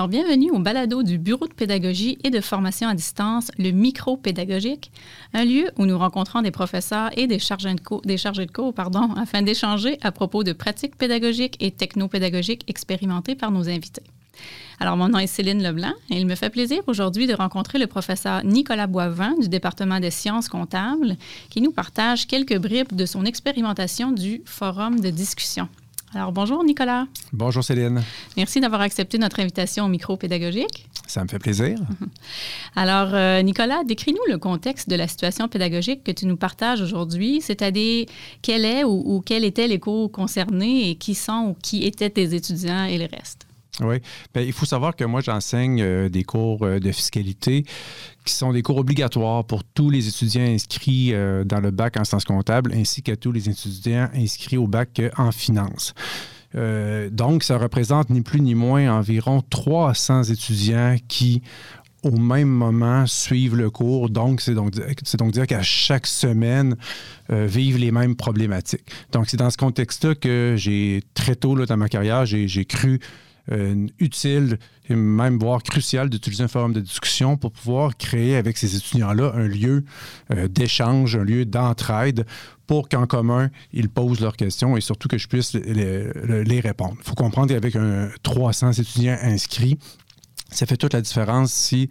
Alors, bienvenue au balado du Bureau de pédagogie et de formation à distance, le micro pédagogique, un lieu où nous rencontrons des professeurs et des chargés de cours, des chargés de cours pardon, afin d'échanger à propos de pratiques pédagogiques et technopédagogiques expérimentées par nos invités. Alors, mon nom est Céline Leblanc et il me fait plaisir aujourd'hui de rencontrer le professeur Nicolas Boivin du département des sciences comptables qui nous partage quelques bribes de son expérimentation du forum de discussion. Alors, bonjour Nicolas. Bonjour Céline. Merci d'avoir accepté notre invitation au micro pédagogique. Ça me fait plaisir. Alors, euh, Nicolas, décris-nous le contexte de la situation pédagogique que tu nous partages aujourd'hui, c'est-à-dire quel est ou, ou quels étaient les cours concernés et qui sont ou qui étaient tes étudiants et le reste. Oui. Bien, il faut savoir que moi, j'enseigne euh, des cours euh, de fiscalité qui sont des cours obligatoires pour tous les étudiants inscrits euh, dans le bac en sciences comptables ainsi que tous les étudiants inscrits au bac en finance. donc, ça représente ni plus ni moins environ 300 étudiants qui au même moment suivent le cours. Donc, c'est donc, donc dire qu'à chaque semaine, vivent les mêmes problématiques. Donc, c'est dans ce contexte-là que j'ai, très tôt là, dans ma carrière, j'ai cru euh, utile et même voire crucial d'utiliser un forum de discussion pour pouvoir créer avec ces étudiants-là un lieu euh, d'échange, un lieu d'entraide pour qu'en commun, ils posent leurs questions et surtout que je puisse les, répondre. Il faut comprendre qu'avec un 300 étudiants inscrits, ça fait toute la différence si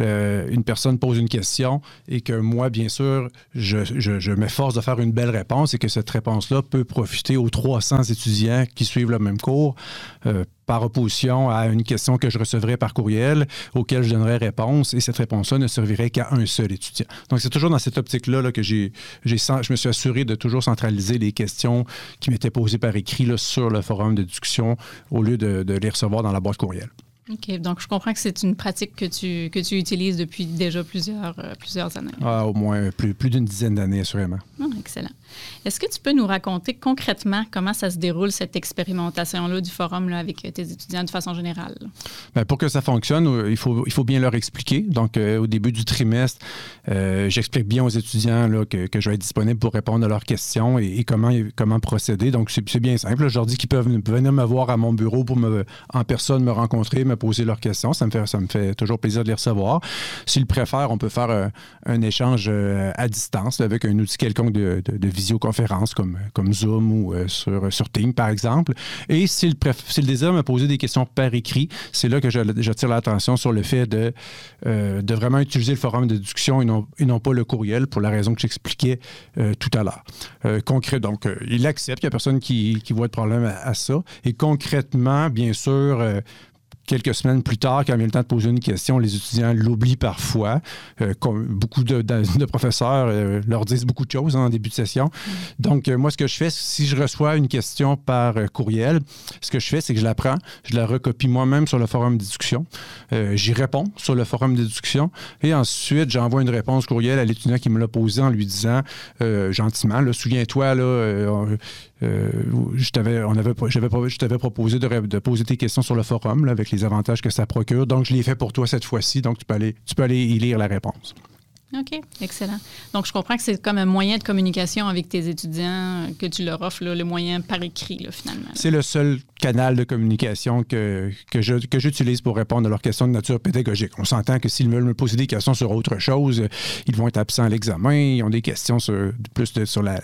une personne pose une question et que moi, bien sûr, je, m'efforce de faire une belle réponse et que cette réponse-là peut profiter aux 300 étudiants qui suivent le même cours. Euh, par opposition à une question que je recevrais par courriel, auquel je donnerais réponse, et cette réponse-là ne servirait qu'à un seul étudiant. Donc, c'est toujours dans cette optique-là que j'ai, je me suis assuré de toujours centraliser les questions qui m'étaient posées par écrit sur le forum de discussion au lieu de les recevoir dans la boîte courriel. OK. Donc, je comprends que c'est une pratique que tu, que tu utilises depuis déjà plusieurs, euh, plusieurs années. Ah, au moins plus, plus d'une dizaine d'années, assurément. Ah, excellent. Est-ce que tu peux nous raconter concrètement comment ça se déroule, cette expérimentation-là du forum là, avec tes étudiants de façon générale? Bien, pour que ça fonctionne, euh, il faut, il faut bien leur expliquer. Donc, euh, au début du trimestre, j'explique bien aux étudiants là, que, que, je vais être disponible pour répondre à leurs questions et, comment, comment procéder. Donc, c'est bien simple. Je leur dis qu'ils peuvent venir me voir à mon bureau pour me, en personne me rencontrer, me poser leurs questions. Ça me fait, ça me fait toujours plaisir de les recevoir. S'ils préfèrent, on peut faire euh, un échange euh, à distance avec un outil quelconque de, visioconférence comme, comme Zoom ou euh, sur, sur Teams, par exemple. Et s'ils désirent me poser des questions par écrit, c'est là que j'attire l'attention sur le fait de, de vraiment utiliser le forum de discussion et non, et non pas le courriel pour la raison que j'expliquais tout à l'heure. concret, donc, il accepte, il n'y a personne qui, qui voit de problème à, ça. Et concrètement, bien sûr, quelques semaines plus tard, quand vient le temps de poser une question, les étudiants l'oublient parfois. Euh, beaucoup de, professeurs euh, leur disent beaucoup de choses en début de session. Mm. Donc, euh, moi, ce que je fais, si je reçois une question par courriel, ce que je fais, c'est que je la prends, je la recopie moi-même sur le forum de discussion. J'y réponds sur le forum de discussion et ensuite, j'envoie une réponse courriel à l'étudiant qui me l'a posé en lui disant gentiment, souviens-toi, là, je t'avais, je proposé de, de, poser tes questions sur le forum là, avec les avantages que ça procure. Donc, je l'ai fait pour toi cette fois-ci. Donc, tu peux aller, tu peux aller y lire la réponse. OK, excellent. Donc, je comprends que c'est comme un moyen de communication avec tes étudiants que tu leur offres, le moyen par écrit, finalement. C'est le seul canal de communication que, que, que j'utilise pour répondre à leurs questions de nature pédagogique. On s'entend que s'ils veulent me poser des questions sur autre chose, ils vont être absents à l'examen, ils ont des questions plus sur la,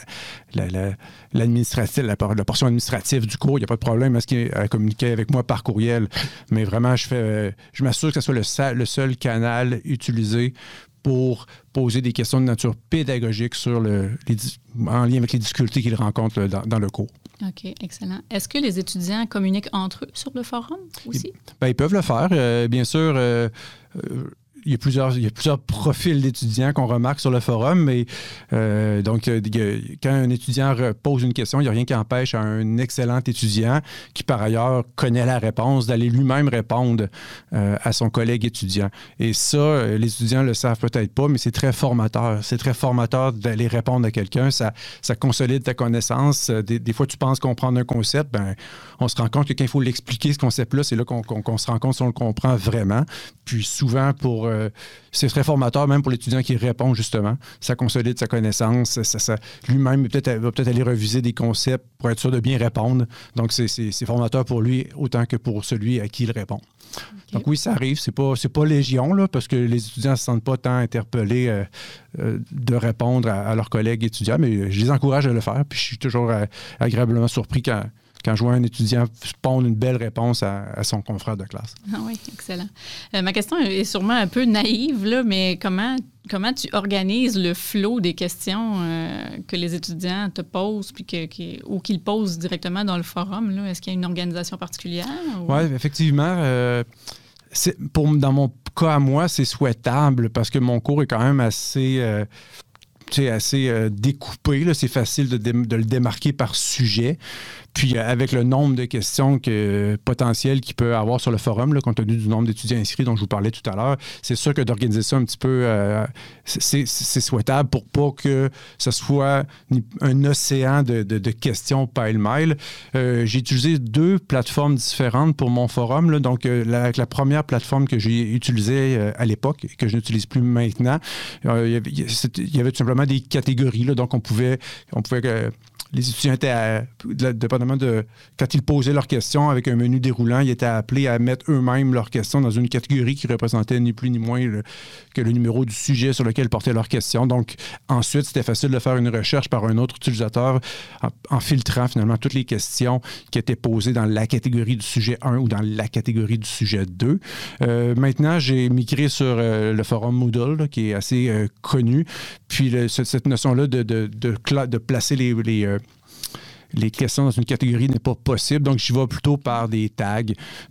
la, portion administrative du cours, il n'y a pas de problème à, ce communiquer avec moi par courriel. Mais vraiment, je, fais, je m'assure que ce soit le, le seul canal utilisé pour poser des questions de nature pédagogique sur le, en lien avec les difficultés qu'ils rencontrent dans, le cours. OK, excellent. Est-ce que les étudiants communiquent entre eux sur le forum aussi? Ils, ils peuvent le faire. Euh, bien sûr, euh, euh, il y a plusieurs, profils d'étudiants qu'on remarque sur le forum, mais euh, donc, quand un étudiant pose une question, il n'y a rien qui empêche un excellent étudiant qui, par ailleurs, connaît la réponse, d'aller lui-même répondre euh, à son collègue étudiant. Et ça, euh, les étudiants le savent peut-être pas, mais c'est très formateur. C'est très formateur d'aller répondre à quelqu'un. Ça, ça consolide ta connaissance. Des, fois, tu penses comprendre un concept, ben, on se rend compte que quand il faut l'expliquer, ce concept-là, c'est là qu'on se rend compte si on le comprend vraiment. Puis souvent, pour euh, c'est très formateur même pour l'étudiant qui répond justement. Ça consolide sa connaissance. Ça, Lui-même peut va peut-être aller reviser des concepts pour être sûr de bien répondre. Donc, c'est formateur pour lui autant que pour celui à qui il répond. Donc oui, ça arrive. C'est pas pas légion là, parce que les étudiants ne se sentent pas tant interpellés euh, euh, de répondre à, leurs collègues étudiants, mais je les encourage à le faire. Puis je suis toujours agréablement surpris quand quand je vois un étudiant pondre une belle réponse à, son confrère de classe. Ah oui, excellent. Euh, ma question est sûrement un peu naïve, là, mais comment, comment tu organises le flot des questions euh, que les étudiants te posent puis que, ou qu'ils posent directement dans le forum? Est-ce qu'il y a une organisation particulière? Oui, effectivement. Euh, pour, dans mon cas à moi, c'est souhaitable parce que mon cours est quand même assez assez découpé. C'est facile de, de, le démarquer par sujet. Puis euh, avec le nombre de questions que, potentielles qu'il peut avoir sur le forum, là, compte tenu du nombre d'étudiants inscrits dont je vous parlais tout à l'heure, c'est sûr que d'organiser ça un petit peu, euh, c'est souhaitable pour pas que ce soit un océan de, questions pile-mile. Euh, j'ai utilisé deux plateformes différentes pour mon forum. Là. Donc, la, première plateforme que j'ai utilisée à l'époque que je n'utilise plus maintenant, il y, avait, tout simplement des catégories. Là. Donc, on pouvait, on pouvait les étudiants étaient, à, dépendamment de quand ils posaient leurs questions avec un menu déroulant, ils étaient appelés à mettre eux-mêmes leurs questions dans une catégorie qui représentait ni plus ni moins que le numéro du sujet sur lequel portaient leurs questions. Donc, ensuite, c'était facile de faire une recherche par un autre utilisateur en, filtrant finalement toutes les questions qui étaient posées dans la catégorie du sujet 1 ou dans la catégorie du sujet 2. Euh, maintenant, j'ai migré sur euh, le forum Moodle, qui est assez euh, connu. Puis cette notion-là de, de, de, placer les, les les questions dans une catégorie n'est pas possible. Donc, j'y vais plutôt par des tags.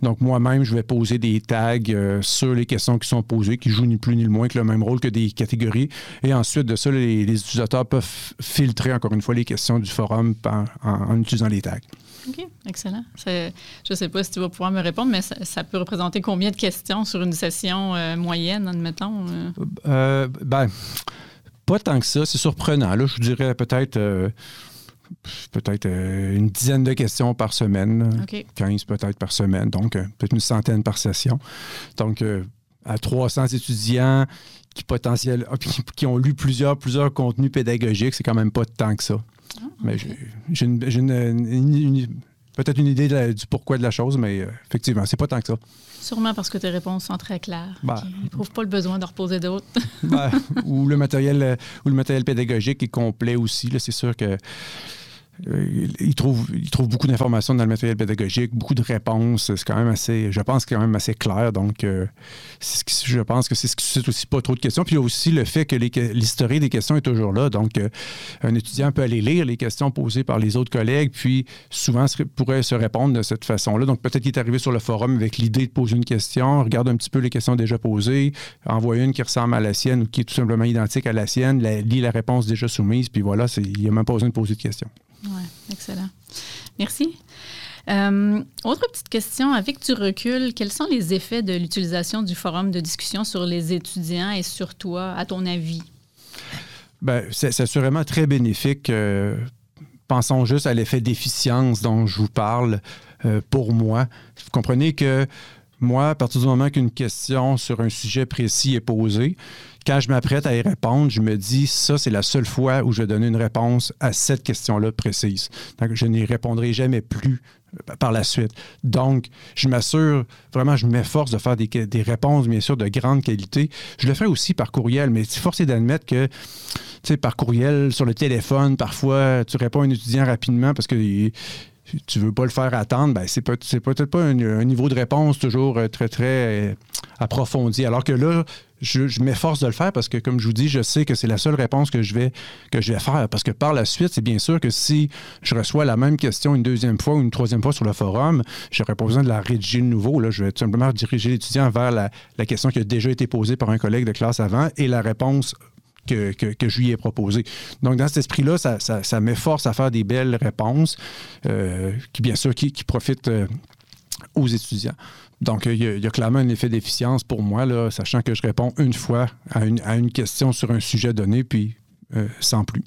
Donc, moi-même, je vais poser des tags euh, sur les questions qui sont posées, qui jouent ni plus ni le moins que le même rôle que des catégories. Et ensuite de ça, les, utilisateurs peuvent filtrer, encore une fois, les questions du forum en, utilisant les tags. OK, excellent. Je ne sais pas si tu vas pouvoir me répondre, mais ça, peut représenter combien de questions sur une session euh, moyenne, admettons? Euh? euh? ben, pas tant que ça. C'est surprenant. Là, je dirais peut-être peut-être euh, une dizaine de questions par semaine, 15 peut-être par semaine, donc euh, peut-être une centaine par session. Donc, euh, à 300 étudiants qui, potentiel, ah, qui ont lu plusieurs, plusieurs contenus pédagogiques, c'est quand même pas tant que ça. Ah, mais j'ai peut-être une idée du pourquoi de la chose, mais effectivement, c'est pas tant que ça. Sûrement parce que tes réponses sont très claires. Ben, ils ne trouvent pas le besoin de reposer d'autres. Ben, ou, le matériel, ou le matériel pédagogique est complet aussi. C'est sûr que euh, il trouve, il trouve beaucoup d'informations dans le matériel pédagogique, beaucoup de réponses. C'est quand même assez, je pense, quand même assez clair. Donc, euh, je pense que c'est ce qui suscite aussi pas trop de questions. Puis il y a aussi le fait que l'historique des questions est toujours là. Donc, euh, un étudiant peut aller lire les questions posées par les autres collègues, puis souvent pourrait se répondre de cette façon-là. Donc, peut-être qu'il est arrivé sur le forum avec l'idée de poser une question, regarde un petit peu les questions déjà posées, envoie une qui ressemble à la sienne ou qui est tout simplement identique à la sienne, lit la réponse déjà soumise, puis voilà, il n'y a même pas besoin de poser de questions. Oui, excellent. Merci. Euh, autre petite question, avec du recul, quels sont les effets de l'utilisation du forum de discussion sur les étudiants et sur toi, à ton avis? Bien, c'est assurément très bénéfique. Euh, pensons juste à l'effet d'efficience dont je vous parle euh, pour moi. Vous comprenez que moi, à partir du moment qu'une question sur un sujet précis est posée, quand je m'apprête à y répondre, je me dis, ça, c'est la seule fois où je vais donner une réponse à cette question-là précise. Donc, je n'y répondrai jamais plus euh, par la suite. Donc, je m'assure, vraiment, je m'efforce de faire des, des, réponses, bien sûr, de grande qualité. Je le fais aussi par courriel, mais force est d'admettre que, tu sais, par courriel, sur le téléphone, parfois, tu réponds à un étudiant rapidement parce que tu veux pas le faire attendre, ben c'est peut-être pas un, niveau de réponse toujours euh, très, très euh, approfondi. Alors que là, je, m'efforce de le faire parce que, comme je vous dis, je sais que c'est la seule réponse que je vais, que je vais faire. Parce que par la suite, c'est bien sûr que si je reçois la même question une deuxième fois ou une troisième fois sur le forum, je n'aurai pas besoin de la rédiger de nouveau. Là. Je vais tout simplement diriger l'étudiant vers la, question qui a déjà été posée par un collègue de classe avant et la réponse que, je lui ai proposée. Donc, dans cet esprit-là, ça, m'efforce à faire des belles réponses euh, qui, bien sûr, qui, profitent euh, aux étudiants. Donc, il y, a, clairement un effet d'efficience pour moi, là, sachant que je réponds une fois à une, question sur un sujet donné, puis euh, sans plus.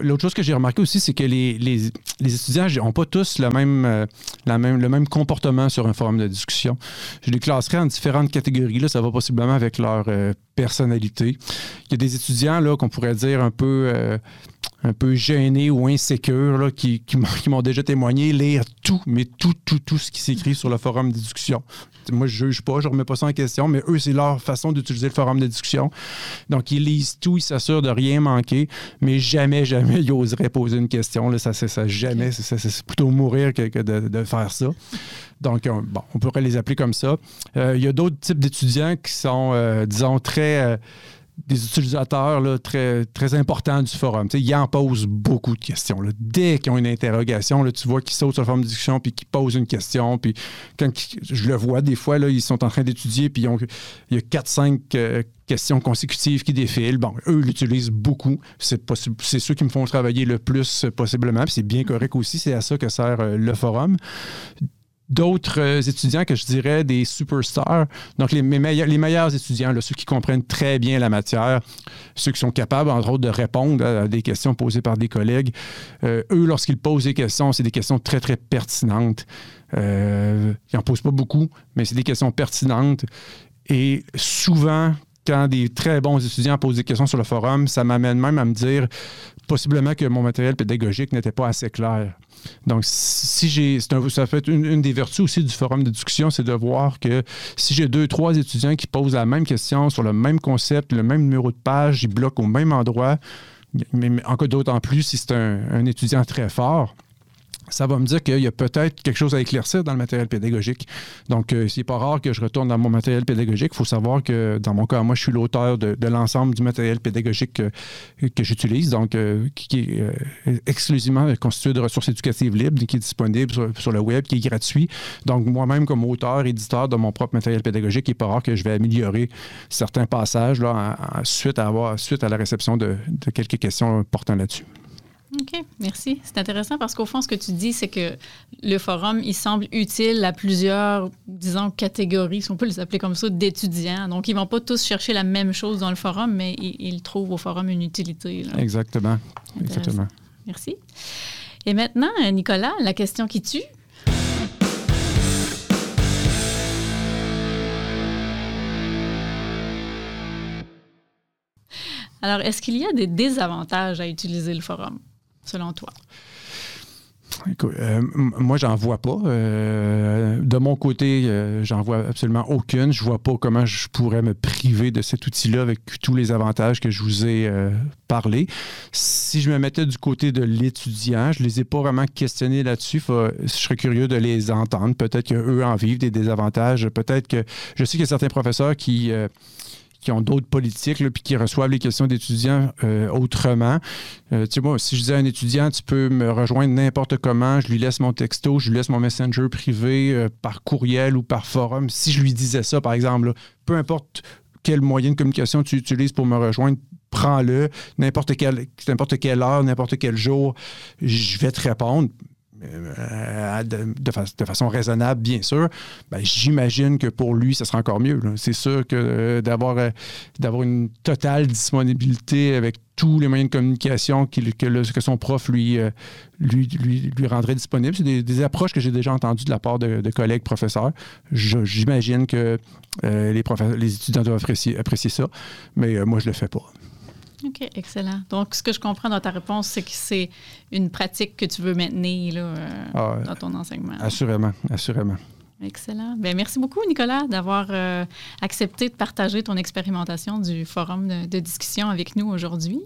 L'autre chose que j'ai remarqué aussi, c'est que les, les, les étudiants n'ont pas tous le même, euh, même, le même comportement sur un forum de discussion. Je les classerai en différentes catégories. Là, ça va possiblement avec leur euh, personnalité. Il y a des étudiants qu'on pourrait dire un peu euh, un peu gênés ou insécures là, qui, qui m'ont déjà témoigné lire tout, mais tout, tout, tout ce qui s'écrit sur le forum de discussion. Moi, je ne juge pas, je ne remets pas ça en question, mais eux, c'est leur façon d'utiliser le forum de discussion. Donc, ils lisent tout, ils s'assurent de rien manquer, mais jamais, jamais ils oseraient poser une question. Là, ça, c'est ça, jamais. C'est plutôt mourir que, de, faire ça. Donc, on, bon, on pourrait les appeler comme ça. Euh, il y a d'autres types d'étudiants qui sont, euh, disons, très... Euh, utilisateurs très, importants du forum. ils en posent beaucoup de questions. Dès qu'ils ont une interrogation, tu vois qu'ils sautent sur le forum de discussion puis qu'ils posent une question. Puis quand je le vois, des fois, ils sont en train d'étudier puis il y a 4-5 euh, questions consécutives qui défilent. Bon, eux l'utilisent beaucoup. C'est, ceux qui me font travailler le plus possiblement. C'est bien correct aussi. C'est à ça que sert euh, le forum d'autres euh, étudiants que je dirais des superstars. Donc, les, meilleurs, étudiants, ceux qui comprennent très bien la matière, ceux qui sont capables, entre autres, de répondre à, des questions posées par des collègues. Euh, eux, lorsqu'ils posent des questions, c'est des questions très, très pertinentes. Euh, ils n'en posent pas beaucoup, mais c'est des questions pertinentes. Et souvent, quand des très bons étudiants posent des questions sur le forum, ça m'amène même à me dire possiblement que mon matériel pédagogique n'était pas assez clair. Donc, si j'ai. Ça fait une, des vertus aussi du forum de discussion, c'est de voir que si j'ai deux, trois étudiants qui posent la même question sur le même concept, le même numéro de page, ils bloquent au même endroit, mais encore d'autant plus si c'est un étudiant très fort ça va me dire qu'il y a peut-être quelque chose à éclaircir dans le matériel pédagogique. Donc, euh, c'est pas rare que je retourne dans mon matériel pédagogique. Il faut savoir que, dans mon cas, moi, je suis l'auteur de, l'ensemble du matériel pédagogique que, j'utilise, donc euh, qui est euh, exclusivement constitué de ressources éducatives libres, qui est disponible sur, le web, qui est gratuit. Donc, moi-même, comme auteur, éditeur de mon propre matériel pédagogique, il n'est pas rare que je vais améliorer certains passages là, suite, à avoir, suite à la réception de quelques questions portant là-dessus. OK, merci. C'est intéressant parce qu'au fond, ce que tu dis, c'est que le forum, il semble utile à plusieurs, disons, catégories, si on peut les appeler comme ça, d'étudiants. Donc, ils ne vont pas tous chercher la même chose dans le forum, mais ils, trouvent au forum une utilité. Exactement. Exactement. Merci. Et maintenant, Nicolas, la question qui tue. Alors, est-ce qu'il y a des désavantages à utiliser le forum? Selon toi? Euh, moi, j'en vois pas. Euh, de mon côté, euh, j'en vois absolument aucune. Je vois pas comment je pourrais me priver de cet outil-là avec tous les avantages que je vous ai parlé. Si je me mettais du côté de l'étudiant, je les ai pas vraiment questionnés là-dessus. je serais curieux de les entendre. Peut-être qu'eux en vivent des désavantages. Peut-être que je sais qu'il y a certains professeurs qui qui ont d'autres politiques, puis qui reçoivent les questions d'étudiants euh, autrement. Euh, tu sais, moi, si je disais à un étudiant, tu peux me rejoindre n'importe comment, je lui laisse mon texto, je lui laisse mon messenger privé euh, par courriel ou par forum. Si je lui disais ça, par exemple, peu importe quel moyen de communication tu utilises pour me rejoindre, prends-le, n'importe quelle, n'importe quelle heure, n'importe quel jour, je vais te répondre. Euh, de, façon raisonnable, bien sûr, ben, j'imagine que pour lui, ce sera encore mieux. C'est sûr que euh, d'avoir, euh, d'avoir une totale disponibilité avec tous les moyens de communication que, son prof lui, rendrait disponible. C'est des, approches que j'ai déjà entendues de la part de, collègues professeurs. j'imagine que les, les étudiants doivent apprécier, apprécier ça, mais moi, je ne le fais pas. OK, excellent. Donc, ce que je comprends dans ta réponse, c'est que c'est une pratique que tu veux maintenir là, euh, ah, dans ton enseignement. Assurément, assurément. Excellent. Bien, merci beaucoup, Nicolas, d'avoir euh, accepté de partager ton expérimentation du forum de discussion avec nous aujourd'hui.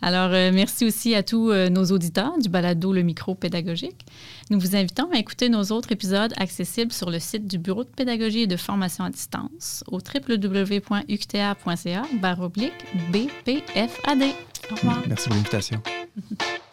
Alors, euh, merci aussi à tous euh, nos auditeurs du balado Le Micro Pédagogique. Nous vous invitons à écouter nos autres épisodes accessibles sur le site du Bureau de pédagogie et de formation à distance au www.uqta.ca BPFAD. Au revoir. Merci pour l'invitation.